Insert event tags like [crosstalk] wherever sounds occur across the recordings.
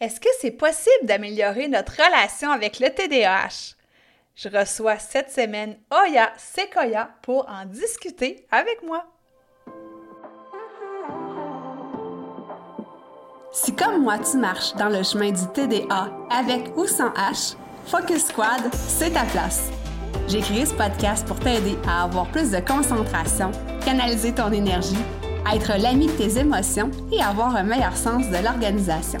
Est-ce que c'est possible d'améliorer notre relation avec le TDAH? Je reçois cette semaine Oya Sequoia pour en discuter avec moi. Si comme moi tu marches dans le chemin du TDA avec ou sans H, Focus Squad, c'est ta place. J'ai créé ce podcast pour t'aider à avoir plus de concentration, canaliser ton énergie, être l'ami de tes émotions et avoir un meilleur sens de l'organisation.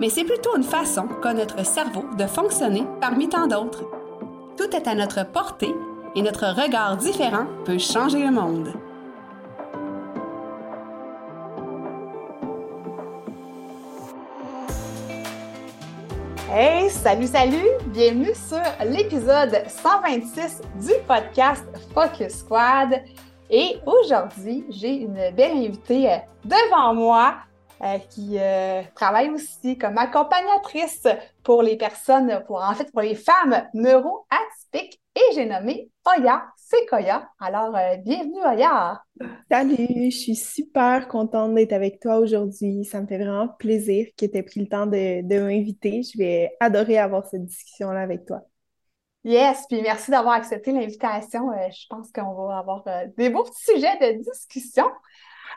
mais c'est plutôt une façon qu'a notre cerveau de fonctionner parmi tant d'autres. Tout est à notre portée et notre regard différent peut changer le monde. Hey, salut, salut! Bienvenue sur l'épisode 126 du podcast Focus Squad. Et aujourd'hui, j'ai une belle invitée euh, devant moi. Euh, qui euh, travaille aussi comme accompagnatrice pour les personnes, pour en fait pour les femmes neuroatypiques. Et j'ai nommé Oya Sequoia. Alors, euh, bienvenue Oya. Salut, je suis super contente d'être avec toi aujourd'hui. Ça me fait vraiment plaisir que tu aies pris le temps de, de m'inviter. Je vais adorer avoir cette discussion-là avec toi. Yes, puis merci d'avoir accepté l'invitation. je pense qu'on va avoir des beaux petits sujets de discussion.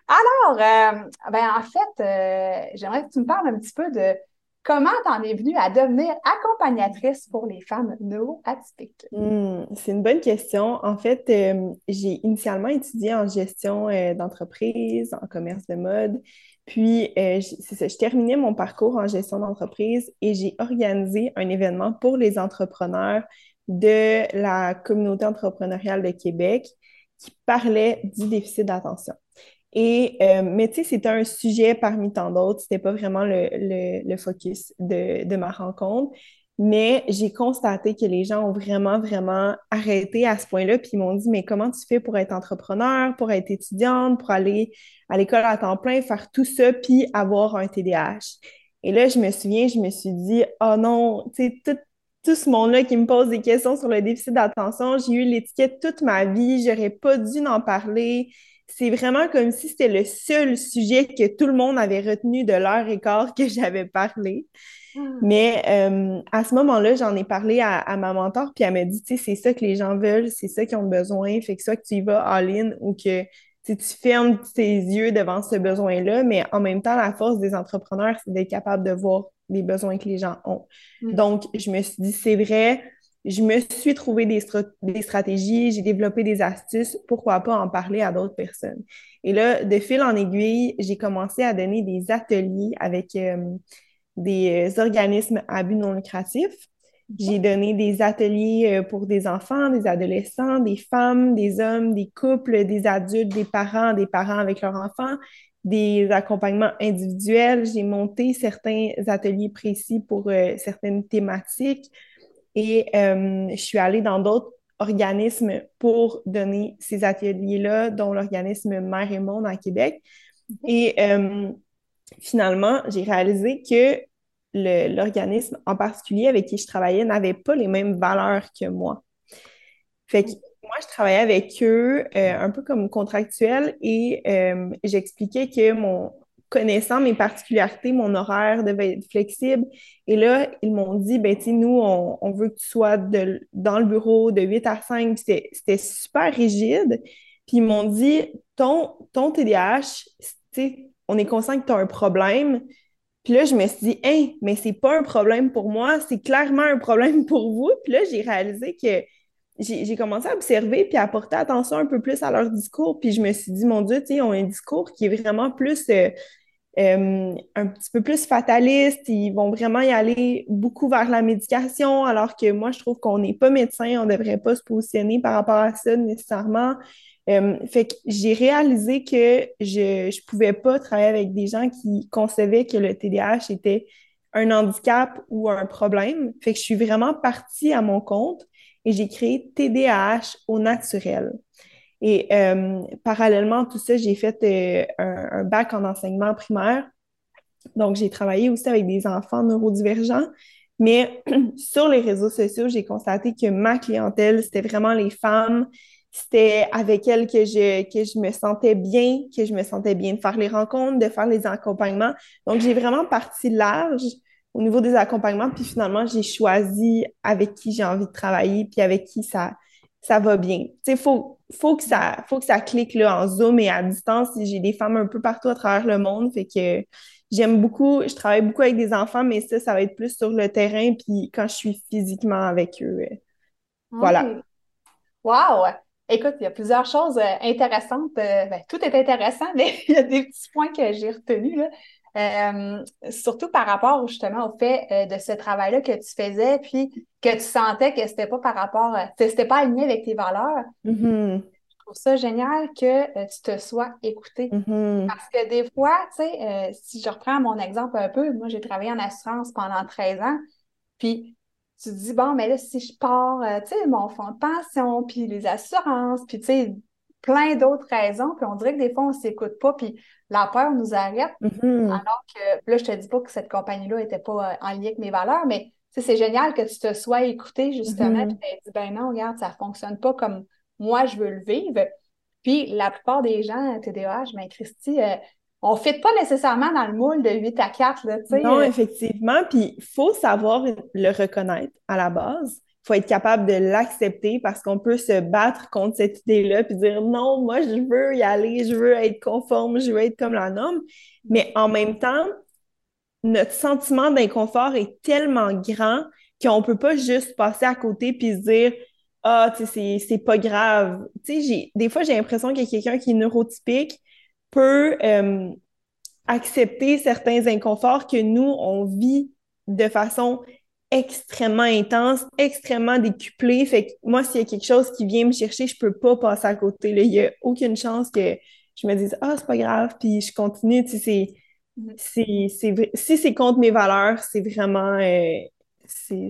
Alors, euh, ben en fait, euh, j'aimerais que tu me parles un petit peu de comment tu en es venue à devenir accompagnatrice pour les femmes neuroatypiques. Hmm, c'est une bonne question. En fait, euh, j'ai initialement étudié en gestion d'entreprise, en commerce de mode. Puis, je terminais mon parcours en gestion d'entreprise et j'ai organisé un événement pour les entrepreneurs de la communauté entrepreneuriale de Québec qui parlait du déficit d'attention. Et, euh, mais tu sais, c'était un sujet parmi tant d'autres. C'était pas vraiment le, le, focus de, de, ma rencontre. Mais j'ai constaté que les gens ont vraiment, vraiment arrêté à ce point-là. Puis ils m'ont dit, mais comment tu fais pour être entrepreneur, pour être étudiante, pour aller à l'école à temps plein, faire tout ça, puis avoir un TDAH? Et là, je me souviens, je me suis dit, oh non, tu sais, tout, tout ce monde-là qui me pose des questions sur le déficit d'attention, j'ai eu l'étiquette toute ma vie, j'aurais pas dû en parler c'est vraiment comme si c'était le seul sujet que tout le monde avait retenu de l'heure et quart que [laughs] j'avais parlé. Ah. Mais euh, à ce moment-là, j'en ai parlé à, ma mentor, puis elle m'a dit, tu sais, c'est ça que les gens veulent, c'est ça qu'ils ont besoin, fait que soit que tu y vas all-in ou que tu fermes tes yeux devant ce besoin-là, mais en même temps, la force des entrepreneurs, c'est d'être capable de voir les besoins que les gens ont. Mm. Donc, je me suis dit, c'est vrai, je me suis trouvé des, des stratégies, j'ai développé des astuces, pourquoi pas en parler à d'autres personnes. Et là, de fil en aiguille, j'ai commencé à donner des ateliers avec euh, des organismes à but non lucratif. J'ai donné des ateliers euh, pour des enfants, des adolescents, des femmes, des hommes, des couples, des adultes, des parents, des parents avec leurs enfants, des accompagnements individuels. J'ai monté certains ateliers précis pour euh, certaines thématiques. Et euh, je suis allée dans d'autres organismes pour donner ces ateliers-là, dont l'organisme Mère et Monde à Québec. Et euh, finalement, j'ai réalisé que l'organisme en particulier avec qui je travaillais n'avait pas les mêmes valeurs que moi. Fait que moi, je travaillais avec eux euh, un peu comme contractuel et j'expliquais que mon, connaissant mes particularités, mon horaire devait être flexible. Et là, ils m'ont dit, ben, tu nous, on, veut que tu sois dans le bureau de 8 à 5. C'était super rigide. Puis ils m'ont dit, ton, ton TDAH, on est conscient que tu as un problème. Puis là, je me suis dit, hein, mais c'est pas un problème pour moi, c'est clairement un problème pour vous. Puis là, j'ai réalisé que j'ai commencé à observer puis à porter attention un peu plus à leur discours. Puis je me suis dit, mon Dieu, tu sais, ils ont un discours qui est vraiment plus euh, euh, un petit peu plus fataliste. Ils vont vraiment y aller beaucoup vers la médication, alors que moi, je trouve qu'on n'est pas médecin, on ne devrait pas se positionner par rapport à ça nécessairement. Euh, fait que j'ai réalisé que je ne pouvais pas travailler avec des gens qui concevaient que le TDAH était un handicap ou un problème. Fait que je suis vraiment partie à mon compte et j'ai créé TDAH au naturel. Et euh, parallèlement à tout ça, j'ai fait euh, un, bac en enseignement primaire. Donc, j'ai travaillé aussi avec des enfants neurodivergents. Mais [clears throat] sur les réseaux sociaux, j'ai constaté que ma clientèle, c'était vraiment les femmes. C'était avec elles que je, que je me sentais bien, que je me sentais bien de faire les rencontres, de faire les accompagnements. Donc, j'ai vraiment parti large au niveau des accompagnements. Puis finalement, j'ai choisi avec qui j'ai envie de travailler, puis avec qui ça, ça va bien. Il faut, faut, que ça, faut que ça clique là, en Zoom et à distance. J'ai des femmes un peu partout à travers le monde. Fait que j'aime beaucoup, je travaille beaucoup avec des enfants, mais ça, ça va être plus sur le terrain, puis quand je suis physiquement avec eux. Euh, voilà. Wow! Écoute, il y a plusieurs choses euh, intéressantes. Euh, ben, tout est intéressant, [laughs] mais il y a des petits points que j'ai retenus. Là. Euh, surtout par rapport justement au fait euh, de ce travail-là que tu faisais, puis que tu sentais que c'était pas par rapport, euh, c'était pas aligné avec tes valeurs. Mm-hmm. Je trouve ça génial que tu te sois écouté. Mm-hmm. Parce que des fois, tu sais, si je reprends mon exemple un peu, moi j'ai travaillé en assurance pendant 13 ans, puis tu te dis, bon, mais là, si je pars, tu sais, mon fonds de pension, puis les assurances, puis tu sais, plein d'autres raisons, puis on dirait que des fois, on s'écoute pas, puis la peur nous arrête. Mm-hmm. Alors que là, je te dis pas que cette compagnie-là n'était pas euh, en lien avec mes valeurs, mais c'est génial que tu te sois écouté justement, mm-hmm. tu t'es dit, ben non, regarde, ça fonctionne pas comme moi, je veux le vivre. Puis la plupart des gens TDAH, ben Christy, euh, on ne fit pas nécessairement dans le moule de 8 à 4. Là, non, euh. effectivement. Puis il faut savoir le reconnaître à la base faut être capable de l'accepter parce qu'on peut se battre contre cette idée-là puis dire non, moi, je veux y aller, je veux être conforme, je veux être comme la norme. Mais en même temps, notre sentiment d'inconfort est tellement grand qu'on peut pas juste passer à côté puis se dire ah, tu sais, c'est pas grave. Tu sais, des fois, j'ai l'impression que quelqu'un qui est neurotypique peut euh, accepter certains inconforts que nous, on vit de façon extrêmement intense, extrêmement décuplé. Fait que moi, s'il y a quelque chose qui vient me chercher, je peux pas passer à côté. Là. Il y a aucune chance que je me dise Ah, c'est pas grave, puis je continue. Tu sais, c'est, mm-hmm. si c'est contre mes valeurs, c'est vraiment euh,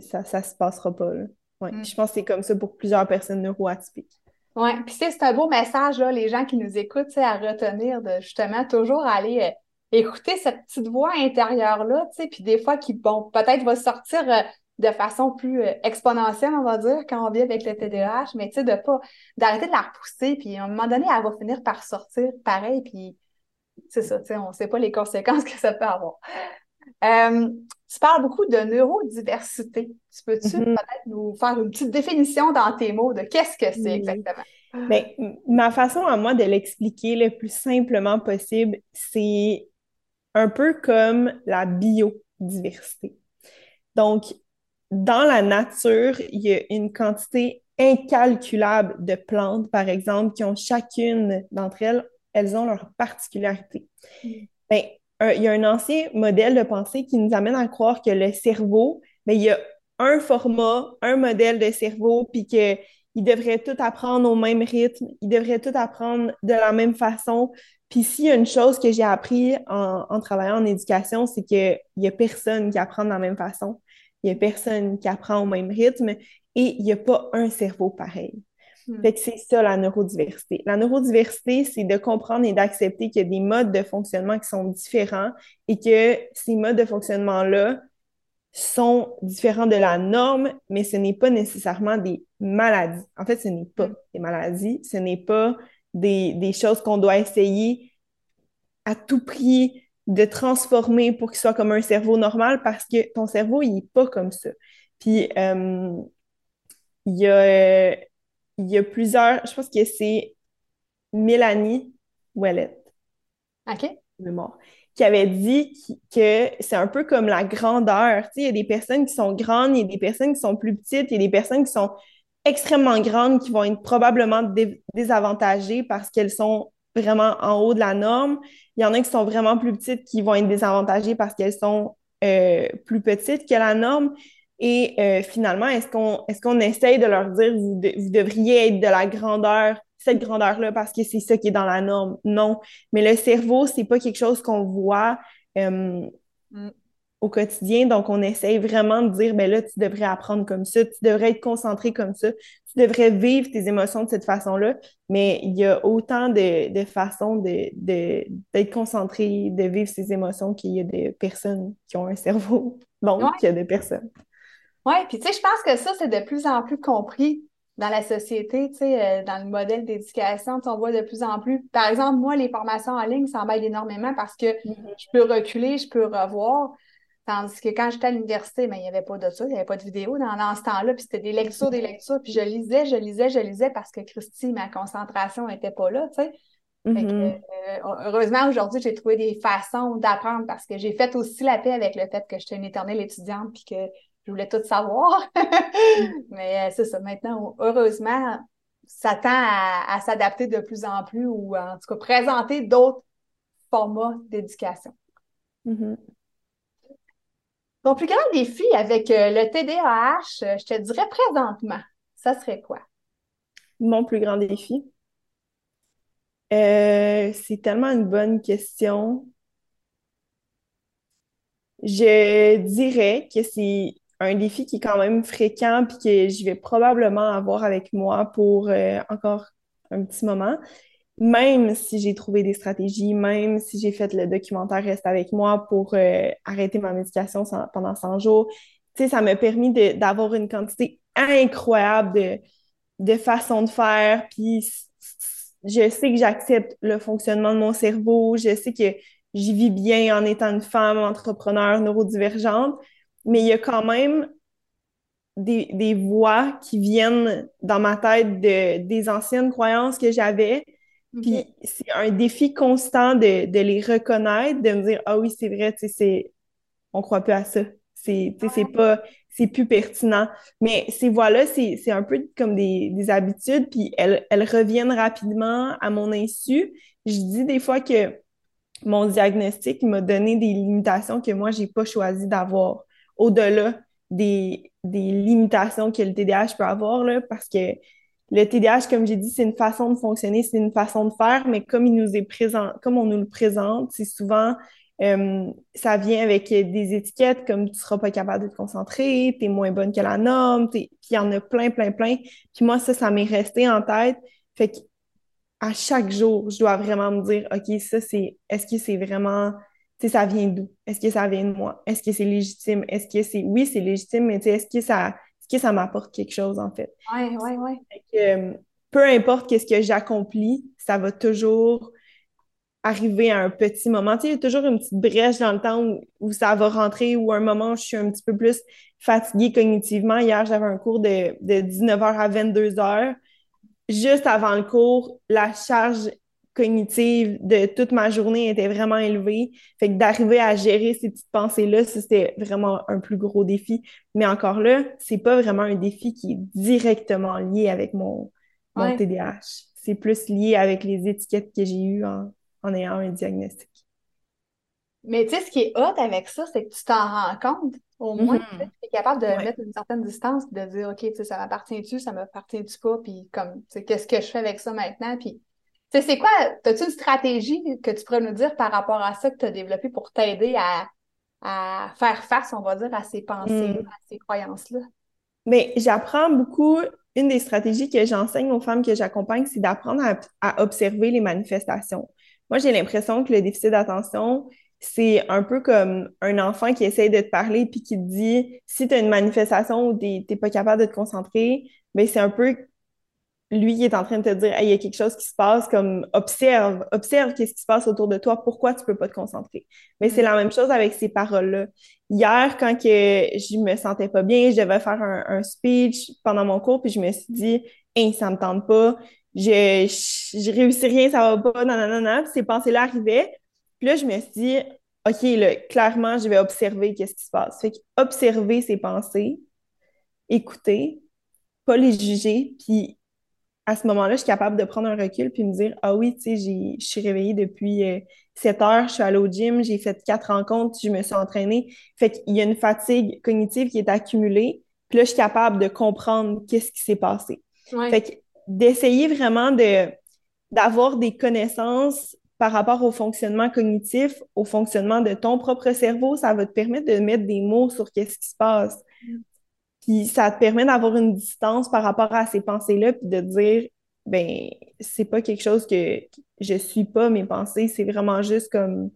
ça, ça se passera pas. Ouais. Mm. Je pense que c'est comme ça pour plusieurs personnes neuroatypiques. Oui, puis c'est un beau message, là, les gens qui nous écoutent, à retenir de justement toujours aller euh, écouter cette petite voix intérieure-là, tu sais, puis des fois qui, bon, peut-être va sortir euh, de façon plus euh, exponentielle, on va dire, quand on vit avec le TDAH, mais tu sais, de pas, d'arrêter de la repousser, puis à un moment donné, elle va finir par sortir pareil, puis c'est ça, tu sais, on sait pas les conséquences [laughs] que ça peut avoir. Euh, tu parles beaucoup de neurodiversité. Tu peux-tu mm-hmm. peut-être nous faire une petite définition dans tes mots de qu'est-ce que c'est exactement? Bien, ma façon à moi de l'expliquer le plus simplement possible, c'est un peu comme la biodiversité. Donc, dans la nature, il y a une quantité incalculable de plantes, par exemple, qui ont chacune d'entre elles, elles ont leur particularité. Mm. Ben, il y a un ancien modèle de pensée qui nous amène à croire que le cerveau, ben, il y a un format, un modèle de cerveau, puis qu'il devrait tout apprendre au même rythme, il devrait tout apprendre de la même façon, puis s'il y a une chose que j'ai appris en, travaillant en éducation, c'est qu'il n'y a personne qui apprend de la même façon. Il n'y a personne qui apprend au même rythme et il n'y a pas un cerveau pareil. Hmm. Fait que c'est ça la neurodiversité. La neurodiversité, c'est de comprendre et d'accepter qu'il y a des modes de fonctionnement qui sont différents et que ces modes de fonctionnement-là sont différents de la norme, mais ce n'est pas nécessairement des maladies. En fait, ce n'est pas hmm. des maladies, ce n'est pas des, choses qu'on doit essayer à tout prix de transformer pour qu'il soit comme un cerveau normal parce que ton cerveau, il n'est pas comme ça. Puis, euh, il y a, il y a plusieurs, je pense que c'est Mélanie Ouellet. OK. Mémoire, qui avait dit que c'est un peu comme la grandeur. Tu sais, il y a des personnes qui sont grandes, il y a des personnes qui sont plus petites, il y a des personnes qui sont extrêmement grandes qui vont être probablement désavantagées parce qu'elles sont vraiment en haut de la norme. Il y en a qui sont vraiment plus petites qui vont être désavantagées parce qu'elles sont euh, plus petites que la norme. Et euh, finalement, est-ce qu'on qu'on essaye de leur dire vous, vous devriez être de la grandeur, cette grandeur-là, parce que c'est ça qui est dans la norme? Non. Mais le cerveau, c'est pas quelque chose qu'on voit. Euh, mm. Au quotidien. Donc, on essaye vraiment de dire, ben là, tu devrais apprendre comme ça, tu devrais être concentré comme ça, tu devrais vivre tes émotions de cette façon-là. Mais il y a autant de, façons d'être de, concentré, de vivre ses émotions qu'il y a des personnes qui ont un cerveau. [laughs] Donc, il y a des personnes. Oui, puis tu sais, je pense que ça, c'est de plus en plus compris dans la société, tu sais, euh, dans le modèle d'éducation, on voit de plus en plus. Par exemple, moi, les formations en ligne, ça m'aide énormément parce que mm-hmm. je peux reculer, je peux revoir. Tandis que quand j'étais à l'université, ben, il n'y avait pas de ça, il n'y avait pas de vidéo dans, ce temps-là, puis c'était des lectures, des lectures, puis je lisais, je lisais, je lisais parce que Christy, ma concentration n'était pas là, tu sais. Mm-hmm. Euh, heureusement, aujourd'hui, j'ai trouvé des façons d'apprendre parce que j'ai fait aussi la paix avec le fait que j'étais une éternelle étudiante puis que je voulais tout savoir. [laughs] Mais euh, c'est ça, maintenant, heureusement, ça tend à, s'adapter de plus en plus ou en tout cas présenter d'autres formats d'éducation. Mm-hmm. Ton plus grand défi avec euh, le TDAH, euh, je te dirais présentement, ça serait quoi? Mon plus grand défi? Euh, c'est tellement une bonne question. Je dirais que c'est un défi qui est quand même fréquent puis que je vais probablement avoir avec moi pour encore un petit moment même si j'ai trouvé des stratégies, même si j'ai fait le documentaire Reste avec moi pour euh, arrêter ma médication pendant 100 jours, ça m'a permis d'avoir une quantité incroyable de, de façons de faire. Puis je sais que j'accepte le fonctionnement de mon cerveau, je sais que j'y vis bien en étant une femme entrepreneur neurodivergente, mais il y a quand même des, des voix qui viennent dans ma tête de, des anciennes croyances que j'avais, puis c'est un défi constant de, de, les reconnaître, de me dire Ah oui, c'est vrai, tu sais, c'est on croit plus à ça. C'est c'est pas c'est plus pertinent. Mais ces voix-là, c'est un peu comme des, des habitudes, puis elles, elles reviennent rapidement à mon insu. Je dis des fois que mon diagnostic m'a donné des limitations que moi, j'ai pas choisi d'avoir au-delà des, des limitations que le TDAH peut avoir, là, parce que le TDAH, comme j'ai dit, c'est une façon de fonctionner, c'est une façon de faire, mais comme il nous est présent, comme on nous le présente, c'est souvent euh, ça vient avec des étiquettes comme tu seras pas capable de te concentrer, tu es moins bonne que la norme, puis il y en a plein, plein, plein. Puis moi, ça, ça m'est resté en tête. Fait à chaque jour, je dois vraiment me dire, OK, ça, c'est, est-ce que c'est vraiment, tu sais, ça vient d'où? Est-ce que ça vient de moi? Est-ce que c'est légitime? Est-ce que c'est, oui, c'est légitime, mais tu sais, est-ce que ça, que ça m'apporte quelque chose, en fait. Oui, oui, oui. Euh, peu importe qu'est-ce que j'accomplis, ça va toujours arriver à un petit moment. Tu sais, il y a toujours une petite brèche dans le temps où, ça va rentrer ou un moment où je suis un petit peu plus fatiguée cognitivement. Hier, j'avais un cours de, de 19h à 22h. Juste avant le cours, la charge cognitive de toute ma journée était vraiment élevée. Fait que d'arriver à gérer ces petites pensées-là, c'était vraiment un plus gros défi. Mais encore là, c'est pas vraiment un défi qui est directement lié avec mon, mon TDAH. C'est plus lié avec les étiquettes que j'ai eues en, en ayant un diagnostic. Mais tu sais, ce qui est hot avec ça, c'est que tu t'en rends compte. Au moins, mm-hmm. tu es capable de mettre une certaine distance, de dire, OK, ça m'appartient-tu, ça m'appartient-tu pas, puis comme, qu'est-ce que je fais avec ça maintenant, puis c'est quoi, as-tu une stratégie que tu pourrais nous dire par rapport à ça que tu as développé pour t'aider à, faire face, on va dire, à ces pensées, hmm. à ces croyances-là? Mais j'apprends beaucoup. Une des stratégies que j'enseigne aux femmes que j'accompagne, c'est d'apprendre à, observer les manifestations. Moi, j'ai l'impression que le déficit d'attention, c'est un peu comme un enfant qui essaye de te parler puis qui te dit si tu as une manifestation où tu n'es pas capable de te concentrer, mais ben, c'est un peu lui est en train de te dire il y a quelque chose qui se passe comme observe observe qu'est-ce qui se passe autour de toi pourquoi tu peux pas te concentrer. Mais c'est mm. la même chose avec ces paroles là hier quand que je me sentais pas bien je devais faire un, speech pendant mon cours puis je me suis dit hein ça me tente pas. Je, je, réussis rien ça va pas non non non puis ces pensées là arrivaient puis là je me suis dit ok là clairement je vais observer qu'est-ce qui se passe. Fait observer ces pensées écouter pas les juger puis à ce moment-là, je suis capable de prendre un recul puis me dire Ah oui, tu sais, je suis réveillée depuis 7 euh, heures, je suis allée au gym, j'ai fait quatre rencontres, je me suis entraînée. Fait qu'il y a une fatigue cognitive qui est accumulée. Puis là, je suis capable de comprendre qu'est-ce qui s'est passé. Fait que d'essayer vraiment de d'avoir des connaissances par rapport au fonctionnement cognitif, au fonctionnement de ton propre cerveau, ça va te permettre de mettre des mots sur qu'est-ce qui se passe. Puis ça te permet d'avoir une distance par rapport à ces pensées-là, puis de dire, ben, c'est pas quelque chose que je suis pas mes pensées, c'est vraiment juste comme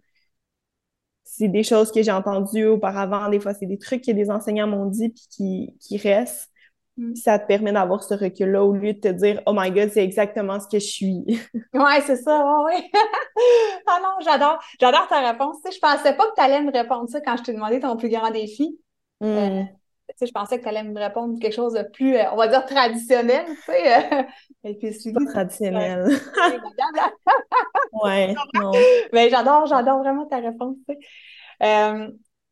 c'est des choses que j'ai entendues auparavant, des fois c'est des trucs que des enseignants m'ont dit puis qui, qui restent. Mm. ça te permet d'avoir ce recul-là au lieu de te dire Oh my God, c'est exactement ce que je suis. [laughs] ouais, c'est ça, ouais, ouais. [laughs] ah non, j'adore, j'adore ta réponse. Tu sais, je pensais pas que tu allais me répondre ça quand je t'ai demandé ton plus grand défi. Mm. Euh, je pensais que tu allais me répondre quelque chose de plus, euh, on va dire, traditionnel, tu sais. Et puis, c'est pas traditionnel. ouais, [laughs] non. Mais j'adore, j'adore vraiment ta réponse, tu sais. Euh,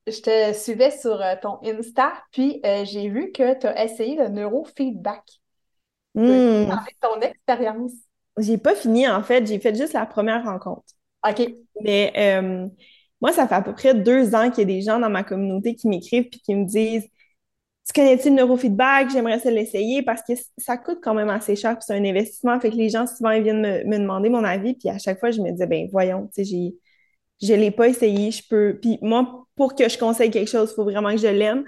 je te suivais sur euh, ton Insta, puis euh, j'ai vu que tu as essayé le neurofeedback. Mmh. Avec ton expérience? J'ai pas fini, en fait. J'ai fait juste la première rencontre. OK. Mais euh, moi, ça fait à peu près deux ans qu'il y a des gens dans ma communauté qui m'écrivent puis qui me disent Tu connais-tu le neurofeedback? J'aimerais ça l'essayer parce que ça coûte quand même assez cher puis c'est un investissement. Fait que les gens, souvent, ils viennent me, demander mon avis. Puis à chaque fois, je me disais Ben voyons, tu sais, je l'ai pas essayé, je peux. Puis moi, pour que je conseille quelque chose, il faut vraiment que je l'aime.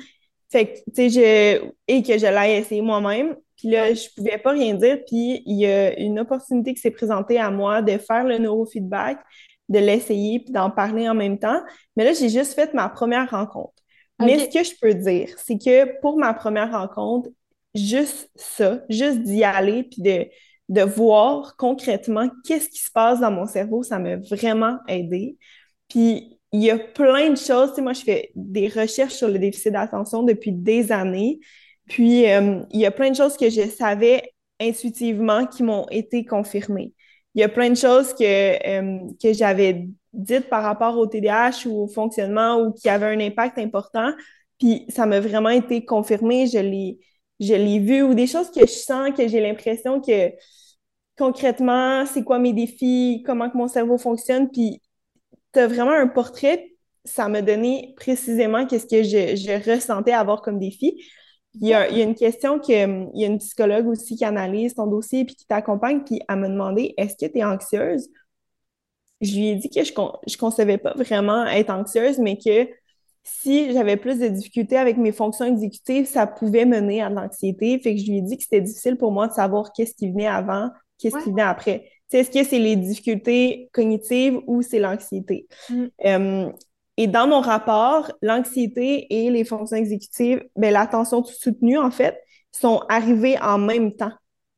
Fait que, tu sais, je... et que je l'ai essayé moi-même. Puis là, je pouvais pas rien dire. Puis il y a une opportunité qui s'est présentée à moi de faire le neurofeedback, de l'essayer, puis d'en parler en même temps. Mais là, j'ai juste fait ma première rencontre. Mais ce que je peux dire, c'est que pour ma première rencontre, juste ça, juste d'y aller, puis de, de voir concrètement qu'est-ce qui se passe dans mon cerveau, ça m'a vraiment aidé. Puis il y a plein de choses. Tu sais, moi, je fais des recherches sur le déficit d'attention depuis des années. Puis euh, il y a plein de choses que je savais intuitivement qui m'ont été confirmées. Il y a plein de choses que, euh, que j'avais dites par rapport au TDAH ou au fonctionnement ou qui avaient un impact important. Puis ça m'a vraiment été confirmé. Je l'ai, je vu ou des choses que je sens, que j'ai l'impression que concrètement, c'est quoi mes défis, comment que mon cerveau fonctionne. Puis tu as vraiment un portrait, ça m'a donné précisément qu'est-ce que je, je, ressentais avoir comme défi. Il y, a, il y a une question que il y a une psychologue aussi qui analyse ton dossier puis qui t'accompagne, puis elle m'a demandé est-ce que tu es anxieuse? Je lui ai dit que je ne concevais pas vraiment être anxieuse, mais que si j'avais plus de difficultés avec mes fonctions exécutives, ça pouvait mener à l'anxiété. Fait que je lui ai dit que c'était difficile pour moi de savoir qu'est-ce qui venait avant, qu'est-ce qui venait après. Est-ce que c'est les difficultés cognitives ou c'est l'anxiété? Mm. Euh, et dans mon rapport, l'anxiété et les fonctions exécutives, ben, l'attention soutenue, en fait, sont arrivées en même temps.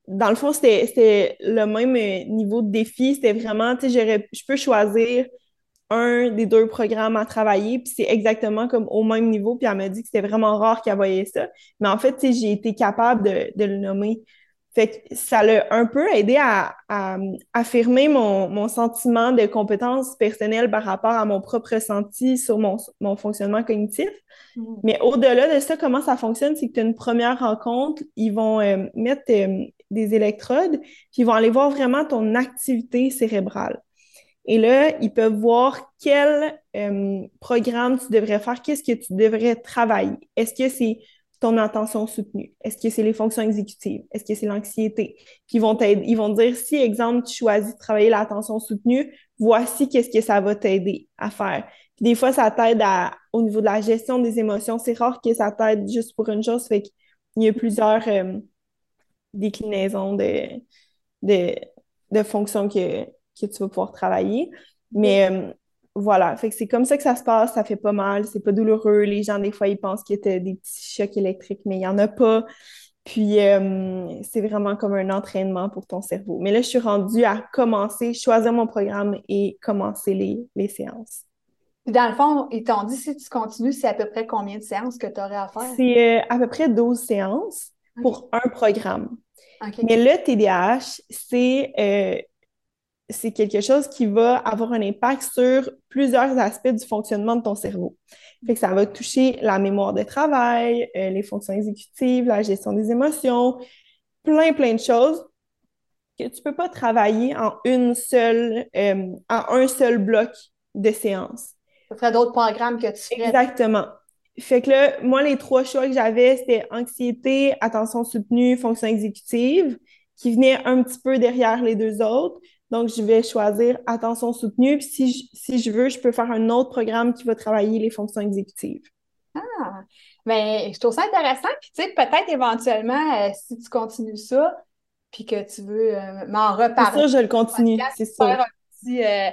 Dans le fond, c'était le même niveau de défi. C'était vraiment, tu sais, je peux choisir un des deux programmes à travailler, puis c'est exactement comme au même niveau. Puis elle m'a dit que c'était vraiment rare qu'elle voyait ça. Mais en fait, j'ai été capable de, de le nommer. Fait que ça l'a un peu aidé à, affirmer mon, sentiment de compétence personnelle par rapport à mon propre ressenti sur mon, fonctionnement cognitif. Mm. Mais au-delà de ça, comment ça fonctionne, c'est que tu as une première rencontre, ils vont euh, mettre euh, des électrodes, puis ils vont aller voir vraiment ton activité cérébrale. Et là, ils peuvent voir quel euh, programme tu devrais faire, qu'est-ce que tu devrais travailler. Est-ce que c'est ton attention soutenue? Est-ce que c'est les fonctions exécutives? Est-ce que c'est l'anxiété? Ils vont ils vont dire si, exemple, tu choisis de travailler l'attention soutenue, voici qu'est-ce que ça va t'aider à faire. Puis des fois, ça t'aide au niveau de la gestion des émotions. C'est rare que ça t'aide juste pour une chose. Fait qu'il y a plusieurs euh, déclinaisons de, de, de fonctions que, que tu vas pouvoir travailler. Mais euh, voilà, fait que c'est comme ça que ça se passe, ça fait pas mal, c'est pas douloureux. Les gens, des fois, ils pensent qu'il y a des petits chocs électriques, mais il y en a pas. Puis, euh, c'est vraiment comme un entraînement pour ton cerveau. Mais là, je suis rendue à commencer, choisir mon programme et commencer les, les séances. Dans le fond, ils t'ont dit si tu continues, c'est à peu près combien de séances que tu aurais à faire? C'est euh, à peu près 12 séances pour un programme. Mais le TDAH, c'est euh, c'est quelque chose qui va avoir un impact sur plusieurs aspects du fonctionnement de ton cerveau. Fait que ça va toucher la mémoire de travail, euh, les fonctions exécutives, la gestion des émotions, plein, plein de choses que tu peux pas travailler en une seule, euh, en un seul bloc de séance. Ça ferait d'autres programmes que tu ferais. Exactement. Fait que là, moi, les trois choix que j'avais, c'était anxiété, attention soutenue, fonction exécutive qui venait un petit peu derrière les deux autres. Donc, je vais choisir attention soutenue. Puis si je, si je veux, je peux faire un autre programme qui va travailler les fonctions exécutives. Ah, mais je trouve ça intéressant. Puis, tu sais, peut-être éventuellement, euh, si tu continues ça, puis que tu veux euh, m'en reparler. C'est ça, je le continue, c'est ça. Faire un petit, euh,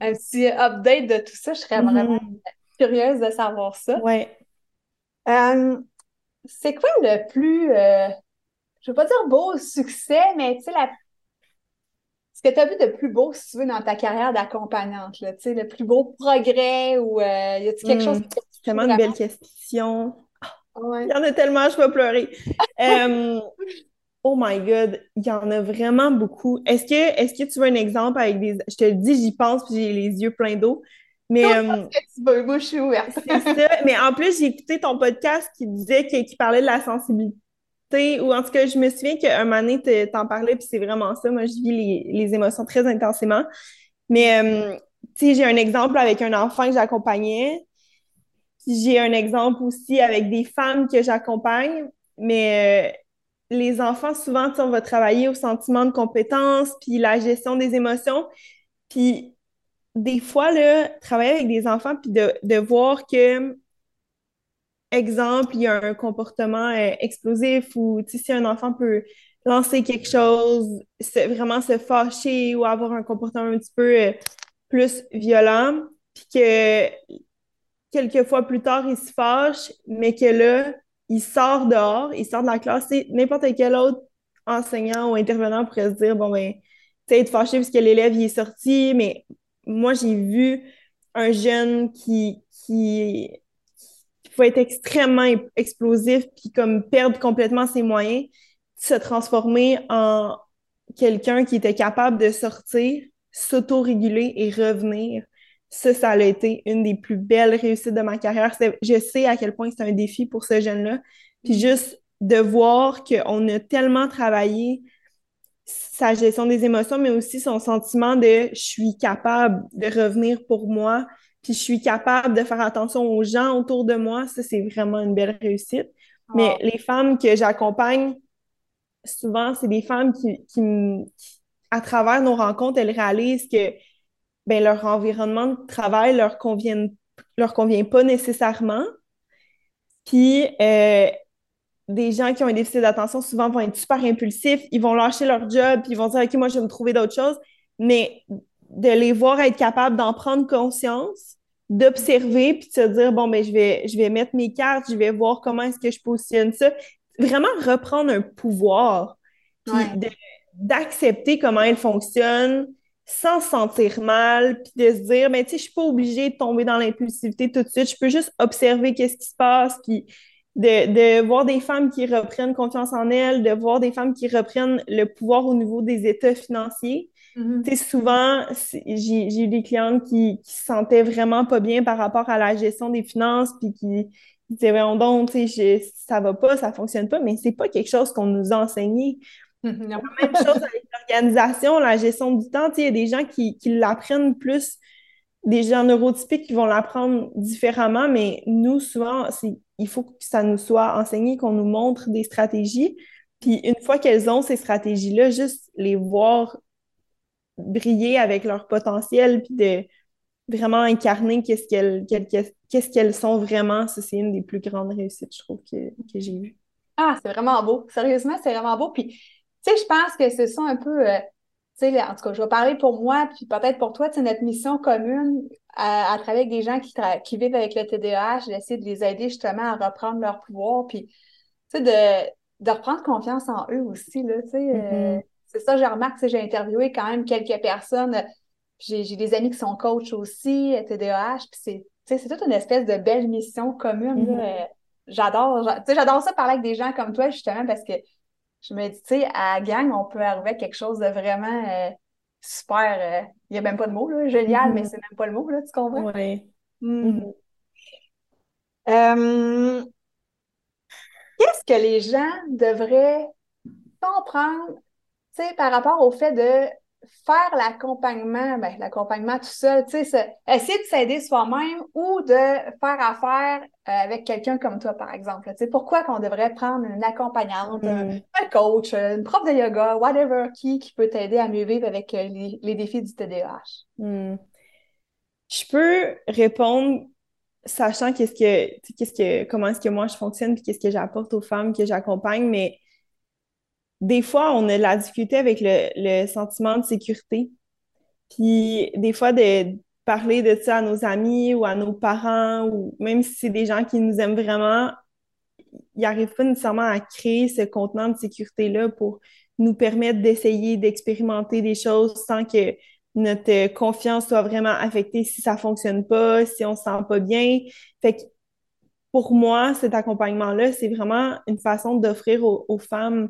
un petit, update de tout ça, je serais mm-hmm. vraiment curieuse de savoir ça. Oui. c'est quoi le plus, je veux pas dire beau succès, mais tu sais, la ce que tu as vu de plus beau, si tu veux, dans ta carrière d'accompagnante, tu sais, le plus beau progrès ou euh, y a-t-il quelque chose hmm, qui C'est vraiment une belle question. Il y en a tellement, je vais pleurer. [laughs] oh my God, il y en a vraiment beaucoup. Est-ce que, est que tu veux un exemple avec des. Je te le dis, j'y pense, puis j'ai les yeux pleins d'eau. Mais. Euh, que tu veux, moi, je suis ouverte. c'est ça. Mais en plus, j'ai écouté ton podcast qui disait, qui parlait de la sensibilité ou en tout cas, je me souviens qu'un moment donné, t'en parlais, puis c'est vraiment ça. Moi, je vis les, émotions très intensément. Mais, euh, tu sais, j'ai un exemple avec un enfant que j'accompagnais. J'ai un exemple aussi avec des femmes que j'accompagne. Mais euh, les enfants, souvent, on va travailler au sentiment de compétence, puis la gestion des émotions. Puis, des fois, là, travailler avec des enfants, puis de, de voir que exemple, il y a un comportement euh, explosif ou si un enfant peut lancer quelque chose, vraiment se fâcher ou avoir un comportement un petit peu euh, plus violent, puis que quelques fois plus tard, il se fâche, mais que là, il sort dehors, il sort de la classe, n'importe quel autre enseignant ou intervenant pourrait se dire, bon, ben, tu sais, être fâché parce que l'élève, il est sorti, mais moi, j'ai vu un jeune qui, qui être extrêmement explosif puis comme perdre complètement ses moyens, se transformer en quelqu'un qui était capable de sortir, s'auto-réguler et revenir. Ça, ça a été une des plus belles réussites de ma carrière. Je sais à quel point c'est un défi pour ce jeune-là. Puis mm. juste de voir qu'on a tellement travaillé sa gestion des émotions, mais aussi son sentiment de je suis capable de revenir pour moi, puis je suis capable de faire attention aux gens autour de moi, ça, c'est vraiment une belle réussite. Mais les femmes que j'accompagne, souvent, c'est des femmes qui, qui, à travers nos rencontres, elles réalisent que ben, leur environnement de travail leur convient, leur convient pas nécessairement. Puis, euh, des gens qui ont un déficit d'attention, souvent, vont être super impulsifs, ils vont lâcher leur job, puis ils vont dire, OK, moi, je vais me trouver d'autres choses. Mais de les voir être capables d'en prendre conscience, d'observer, puis de se dire, bon, ben, je vais, je vais mettre mes cartes, je vais voir comment est-ce que je positionne ça. Vraiment reprendre un pouvoir, puis d'accepter comment elle fonctionne sans se sentir mal, puis de se dire, mais ben, tu sais, je suis pas obligée de tomber dans l'impulsivité tout de suite, je peux juste observer qu'est-ce qui se passe, puis de, de, voir des femmes qui reprennent confiance en elles, de voir des femmes qui reprennent le pouvoir au niveau des états financiers. Mm Souvent, j'ai eu des clientes qui, qui se sentaient vraiment pas bien par rapport à la gestion des finances, puis qui disaient, voyons donc, ça va pas, ça fonctionne pas, mais c'est pas quelque chose qu'on nous a enseigné. Mm-hmm. La même chose avec l'organisation, la gestion du temps. Il y a des gens qui, qui l'apprennent plus, des gens neurotypiques qui vont l'apprendre différemment, mais nous, souvent, il faut que ça nous soit enseigné, qu'on nous montre des stratégies. Puis une fois qu'elles ont ces stratégies-là, juste les voir briller avec leur potentiel, puis de vraiment incarner qu'est-ce qu'elles sont vraiment. Ça, c'est une des plus grandes réussites, je trouve, que, que j'ai vues. Ah, c'est vraiment beau. Sérieusement, c'est vraiment beau. Puis, tu sais, je pense que ce sont un peu, euh, tu sais, en tout cas, je vais parler pour moi, puis peut-être pour toi, c'est notre mission commune à, à, travailler avec des gens qui, qui vivent avec le TDAH, d'essayer de les aider justement à reprendre leur pouvoir, puis, tu sais, de, de reprendre confiance en eux aussi, là, tu sais. Euh, mm-hmm c'est ça, je remarque, j'ai interviewé quand même quelques personnes. J'ai des amis qui sont coachs aussi, TDAH, puis c'est toute une espèce de belle mission commune. Mm-hmm. J'adore, j'adore ça parler avec des gens comme toi, justement, parce que je me dis, tu sais, à gang, on peut arriver à quelque chose de vraiment euh, super. Euh, il n'y a même pas de mots, là, génial, mais mm-hmm. c'est même pas le mot, là, tu comprends? Oui. Mm. Euh, qu'est-ce que les gens devraient comprendre par rapport au fait de faire l'accompagnement, ben, l'accompagnement tout seul, tu sais, essayer de s'aider soi-même ou de faire affaire euh, avec quelqu'un comme toi, par exemple. Tu sais, pourquoi qu'on devrait prendre une accompagnante, un, mm. coach, une prof de yoga, whatever, qui, qui peut t'aider à mieux vivre avec euh, les, défis du TDAH? Mm. Je peux répondre sachant qu'est-ce que, qu'est-ce que, comment est-ce que moi je fonctionne puis qu'est-ce que j'apporte aux femmes que j'accompagne, mais des fois, on a de la difficulté avec le, sentiment de sécurité. Puis des fois, de parler de ça à nos amis ou à nos parents, ou même si c'est des gens qui nous aiment vraiment, ils n'arrivent pas nécessairement à créer ce contenant de sécurité-là pour nous permettre d'essayer d'expérimenter des choses sans que notre confiance soit vraiment affectée si ça fonctionne pas, si on se sent pas bien. Fait que pour moi, cet accompagnement-là, c'est vraiment une façon d'offrir aux, femmes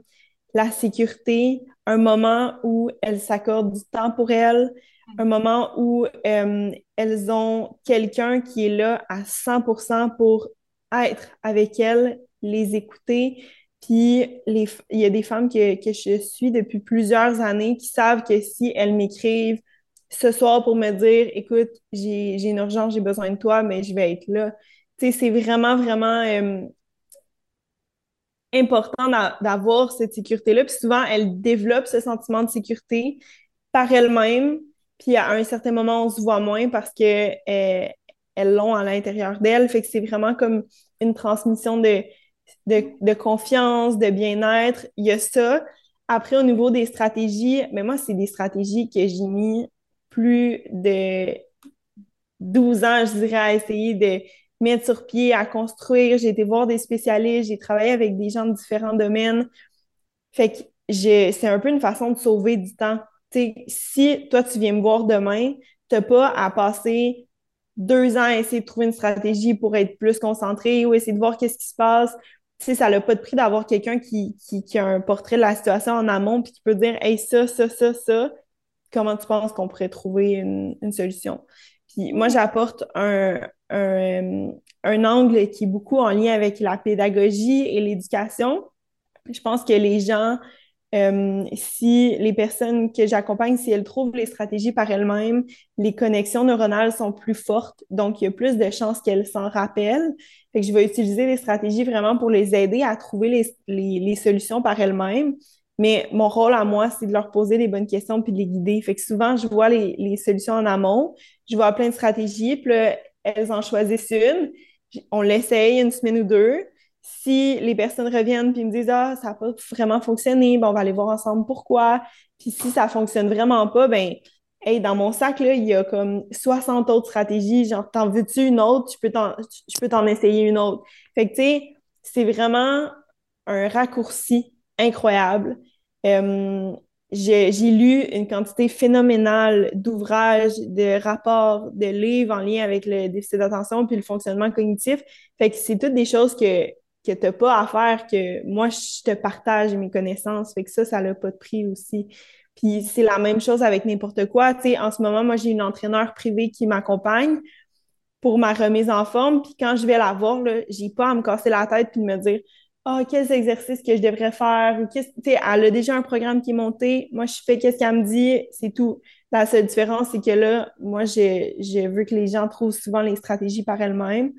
la sécurité, un moment où elles s'accordent du temps pour elles, un moment où euh, elles ont quelqu'un qui est là à 100% pour être avec elles, les écouter. Puis les, il y a des femmes que, que je suis depuis plusieurs années qui savent que si elles m'écrivent ce soir pour me dire écoute, j'ai une urgence, j'ai besoin de toi, mais je vais être là. Tu sais, c'est vraiment, vraiment euh, important d'avoir cette sécurité-là. Puis souvent, elles développent ce sentiment de sécurité par elles-mêmes. Puis à un certain moment, on se voit moins parce que euh, elles l'ont à l'intérieur d'elles. Fait que c'est vraiment comme une transmission de, de, de confiance, de bien-être. Il y a ça. Après, au niveau des stratégies, mais moi, c'est des stratégies que j'ai mis plus de 12 ans, je dirais, à essayer de mettre sur pied, à construire. J'ai été voir des spécialistes, j'ai travaillé avec des gens de différents domaines. Fait que c'est un peu une façon de sauver du temps. si toi, tu viens me voir demain, tu n'as pas à passer deux ans à essayer de trouver une stratégie pour être plus concentré ou essayer de voir qu'est-ce qui se passe. Tu ça n'a pas de prix d'avoir quelqu'un qui, qui, a un portrait de la situation en amont puis qui peut dire Hey, ça, ça, ça, ça, comment tu penses qu'on pourrait trouver une, une solution? Puis moi, j'apporte un, un, un, angle qui est beaucoup en lien avec la pédagogie et l'éducation. Je pense que les gens, euh, si les personnes que j'accompagne, si elles trouvent les stratégies par elles-mêmes, les connexions neuronales sont plus fortes, donc il y a plus de chances qu'elles s'en rappellent. Fait que je vais utiliser les stratégies vraiment pour les aider à trouver les, les, solutions par elles-mêmes. Mais mon rôle à moi, c'est de leur poser les bonnes questions puis de les guider. Fait que souvent, je vois les, les solutions en amont, je vois plein de stratégies, puis elles en choisissent une, on l'essaye une semaine ou deux. Si les personnes reviennent puis me disent Ah, ça n'a pas vraiment fonctionné, ben, on va aller voir ensemble pourquoi. Puis si ça fonctionne vraiment pas, ben hey, dans mon sac, là, il y a comme 60 autres stratégies. Genre, t'en veux-tu une autre? Je peux t'en, je peux t'en essayer une autre. Fait que, tu sais, c'est vraiment un raccourci incroyable. Euh, j'ai lu une quantité phénoménale d'ouvrages, de rapports, de livres en lien avec le déficit d'attention puis le fonctionnement cognitif. Fait que c'est toutes des choses que, que tu n'as pas à faire, que moi, je te partage mes connaissances. Fait que ça, ça n'a pas de prix aussi. Puis c'est la même chose avec n'importe quoi. Tu sais, en ce moment, moi, j'ai une entraîneur privée qui m'accompagne pour ma remise en forme. Puis quand je vais la voir, là, j'ai pas à me casser la tête puis me dire ah, quels exercices que je devrais faire, ou qu'est-ce, elle a déjà un programme qui est monté, moi je fais qu'est-ce qu'elle me dit, c'est tout. La seule différence, c'est que là, moi, j'ai vu que les gens trouvent souvent les stratégies par elles-mêmes,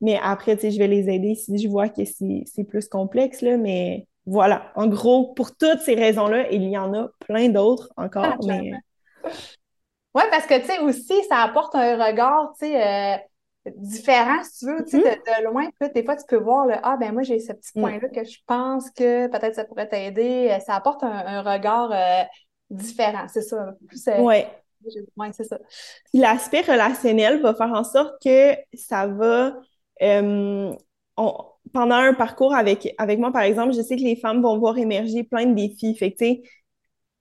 mais après, tu sais, je vais les aider si je vois que c'est plus complexe, là, mais voilà. En gros, pour toutes ces raisons-là, il y en a plein d'autres encore, ah, mais... Oui, parce que, tu sais, aussi, ça apporte un regard, tu sais, euh, différent, si tu veux, tu sais, mm-hmm. de, loin. Puis des fois, tu peux voir le Ah, ben moi, j'ai ce petit mm. point-là que je pense que peut-être ça pourrait t'aider. Euh, ça apporte un, regard euh, différent, c'est ça. Oui. Oui, c'est ça. L'aspect relationnel va faire en sorte que ça va. Euh, pendant un parcours avec, avec moi, par exemple, je sais que les femmes vont voir émerger plein de défis. Fait que, tu sais,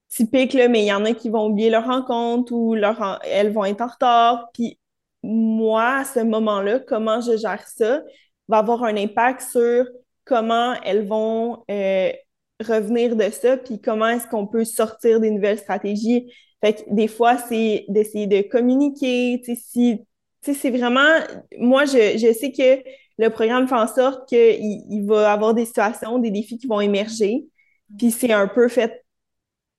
typique, là, mais il y en a qui vont oublier leur rencontre ou leur, elles vont être en retard. Puis moi, à ce moment-là, comment je gère ça, va avoir un impact sur comment elles vont euh, revenir de ça, puis comment est-ce qu'on peut sortir des nouvelles stratégies. Fait que des fois, c'est d'essayer de communiquer, si, c'est vraiment, moi, je, je sais que le programme fait en sorte qu'il il va avoir des situations, des défis qui vont émerger, puis c'est un peu fait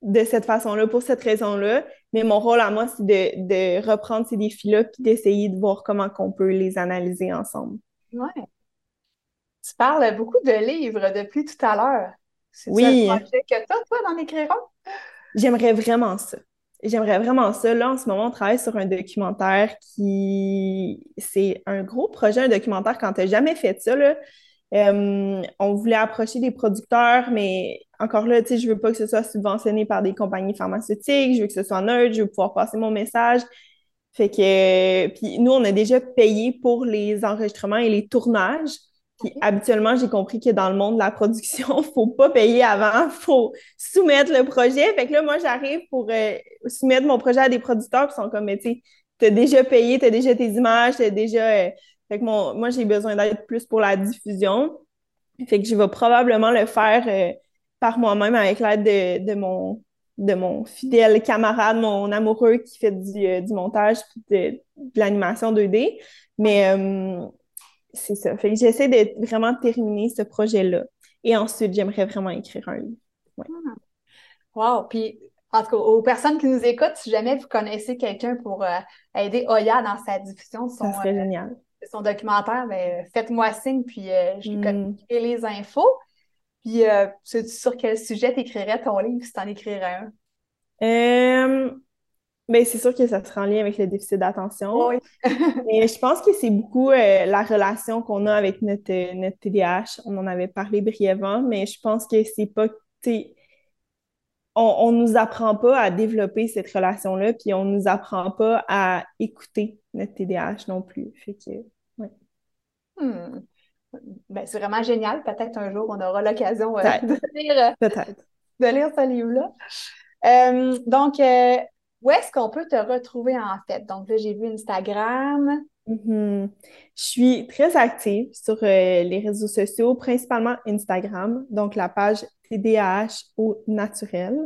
de cette façon-là, pour cette raison-là. Mais mon rôle à moi, c'est de, de reprendre ces défis-là puis d'essayer de voir comment on peut les analyser ensemble. Ouais. Tu parles beaucoup de livres depuis tout à l'heure. C'est oui. un projet que toi, toi, d'en écrire un? J'aimerais vraiment ça. J'aimerais vraiment ça. Là, en ce moment, on travaille sur un documentaire qui... C'est un gros projet, un documentaire quand tu n'as jamais fait ça. Là. Euh, on voulait approcher des producteurs, mais encore là, tu sais, je veux pas que ce soit subventionné par des compagnies pharmaceutiques, je veux que ce soit neutre, je veux pouvoir passer mon message. Fait que, puis nous, on a déjà payé pour les enregistrements et les tournages. Puis habituellement, j'ai compris que dans le monde de la production, [laughs] faut pas payer avant, faut soumettre le projet. Fait que là, moi, j'arrive pour euh, soumettre mon projet à des producteurs qui sont comme, mais tu sais, t'as déjà payé, t'as déjà tes images, t'as déjà... Euh, fait que moi, j'ai besoin d'aide plus pour la diffusion. Fait que je vais probablement le faire euh, par moi-même avec l'aide de, de, mon, de mon fidèle camarade, mon amoureux qui fait du, euh, du montage et de, de l'animation 2D. Mais euh, c'est ça. Fait que j'essaie de vraiment terminer ce projet-là. Et ensuite, j'aimerais vraiment écrire un livre. Ouais. Wow! Puis, en tout cas, aux personnes qui nous écoutent, si jamais vous connaissez quelqu'un pour aider Oya dans sa diffusion, son, ça serait génial son documentaire, euh, faites-moi signe, puis euh, je lui mm. les infos. Puis, euh, sur quel sujet tu écrirais ton livre si tu en écrirais un? Ben, c'est sûr que ça sera en lien avec le déficit d'attention. Oui. [laughs] Mais je pense que c'est beaucoup la relation qu'on a avec notre, notre TDAH. On en avait parlé brièvement, mais je pense que c'est pas, on, on nous apprend pas à développer cette relation-là, puis on nous apprend pas à écouter notre TDAH non plus. Fait que, ouais. Hmm. Ben, c'est vraiment génial. Peut-être un jour, on aura l'occasion euh, de, lire, euh, de lire ce livre-là. Euh, donc, où est-ce qu'on peut te retrouver en fait? Donc là, j'ai vu Instagram. Mm-hmm. Je suis très active sur les réseaux sociaux, principalement Instagram, donc la page TDAH au naturel.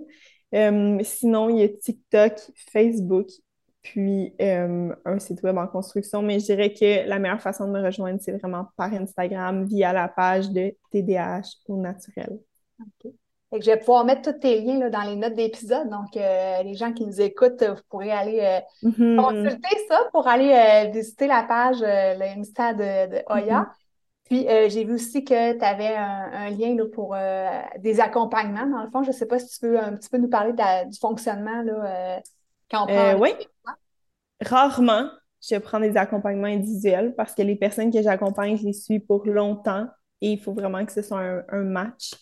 sinon, il y a TikTok, Facebook puis euh, un site web en construction. Mais je dirais que la meilleure façon de me rejoindre, c'est vraiment par Instagram via la page de TDAH au naturel. OK. je vais pouvoir mettre tous tes liens là, dans les notes d'épisode. Donc, euh, les gens qui nous écoutent, vous pourrez aller euh, mm-hmm. consulter ça pour aller visiter la page, le Insta de, Oya. Mm-hmm. Puis, j'ai vu aussi que tu avais un, lien là, pour des accompagnements. Dans le fond, je ne sais pas si tu peux un petit peu nous parler du fonctionnement là, euh, oui. Rarement, je prends des accompagnements individuels parce que les personnes que j'accompagne, je les suis pour longtemps et il faut vraiment que ce soit un, match.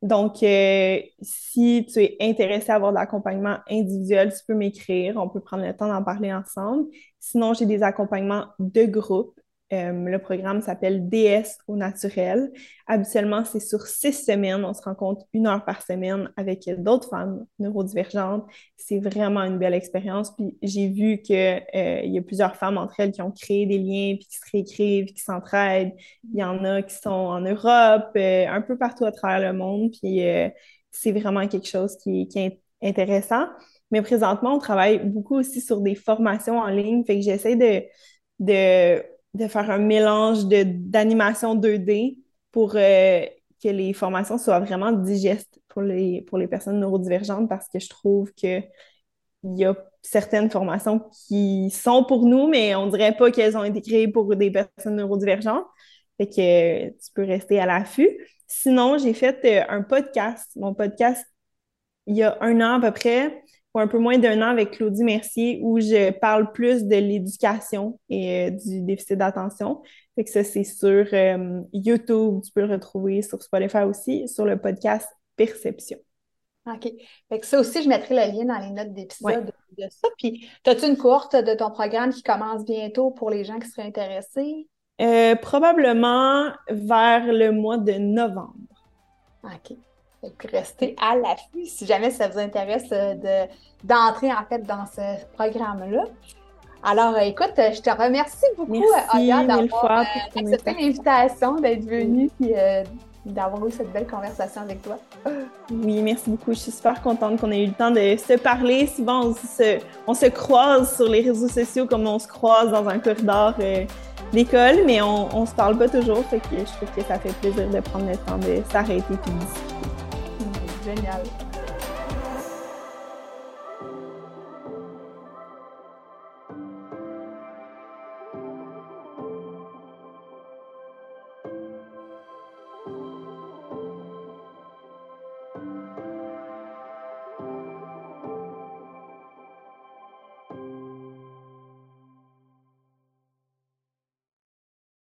Donc, euh, si tu es intéressé à avoir de l'accompagnement individuel, tu peux m'écrire. On peut prendre le temps d'en parler ensemble. Sinon, j'ai des accompagnements de groupe euh, le programme s'appelle DS au naturel. Habituellement, c'est sur six semaines. On se rencontre une heure par semaine avec d'autres femmes neurodivergentes. C'est vraiment une belle expérience. Puis j'ai vu qu'il euh, y a plusieurs femmes entre elles qui ont créé des liens, puis qui se réécrivent, qui s'entraident. Il y en a qui sont en Europe, euh, un peu partout à travers le monde. Puis c'est vraiment quelque chose qui, est intéressant. Mais présentement, on travaille beaucoup aussi sur des formations en ligne. Fait que j'essaie de de faire un mélange d'animation 2D pour euh, que les formations soient vraiment digestes pour les, pour les personnes neurodivergentes parce que je trouve que il y a certaines formations qui sont pour nous, mais on dirait pas qu'elles ont été créées pour des personnes neurodivergentes. Fait que tu peux rester à l'affût. Sinon, j'ai fait euh, un podcast. Mon podcast, il y a un an à peu près, un peu moins d'un an avec Claudie Mercier où je parle plus de l'éducation et euh, du déficit d'attention. Fait que ça, c'est sur euh, YouTube, tu peux le retrouver sur Spotify aussi, sur le podcast Perception. OK. Fait que ça aussi, je mettrai le lien dans les notes d'épisode de, ça. Puis, as-tu une courte de ton programme qui commence bientôt pour les gens qui seraient intéressés? Euh, probablement vers le mois de novembre. OK. Restez à l'affût si jamais ça vous intéresse euh, de, d'entrer en fait dans ce programme-là. Alors, euh, écoute, je te remercie beaucoup, Aya, d'avoir euh, accepté l'invitation, d'être venue et d'avoir eu cette belle conversation avec toi. [laughs] Oui, merci beaucoup. Je suis super contente qu'on ait eu le temps de se parler. Souvent, on se, on se croise sur les réseaux sociaux comme on se croise dans un corridor d'école, mais on ne se parle pas toujours. Fait que je trouve que ça fait plaisir de prendre le temps de s'arrêter et de discuter. Genial.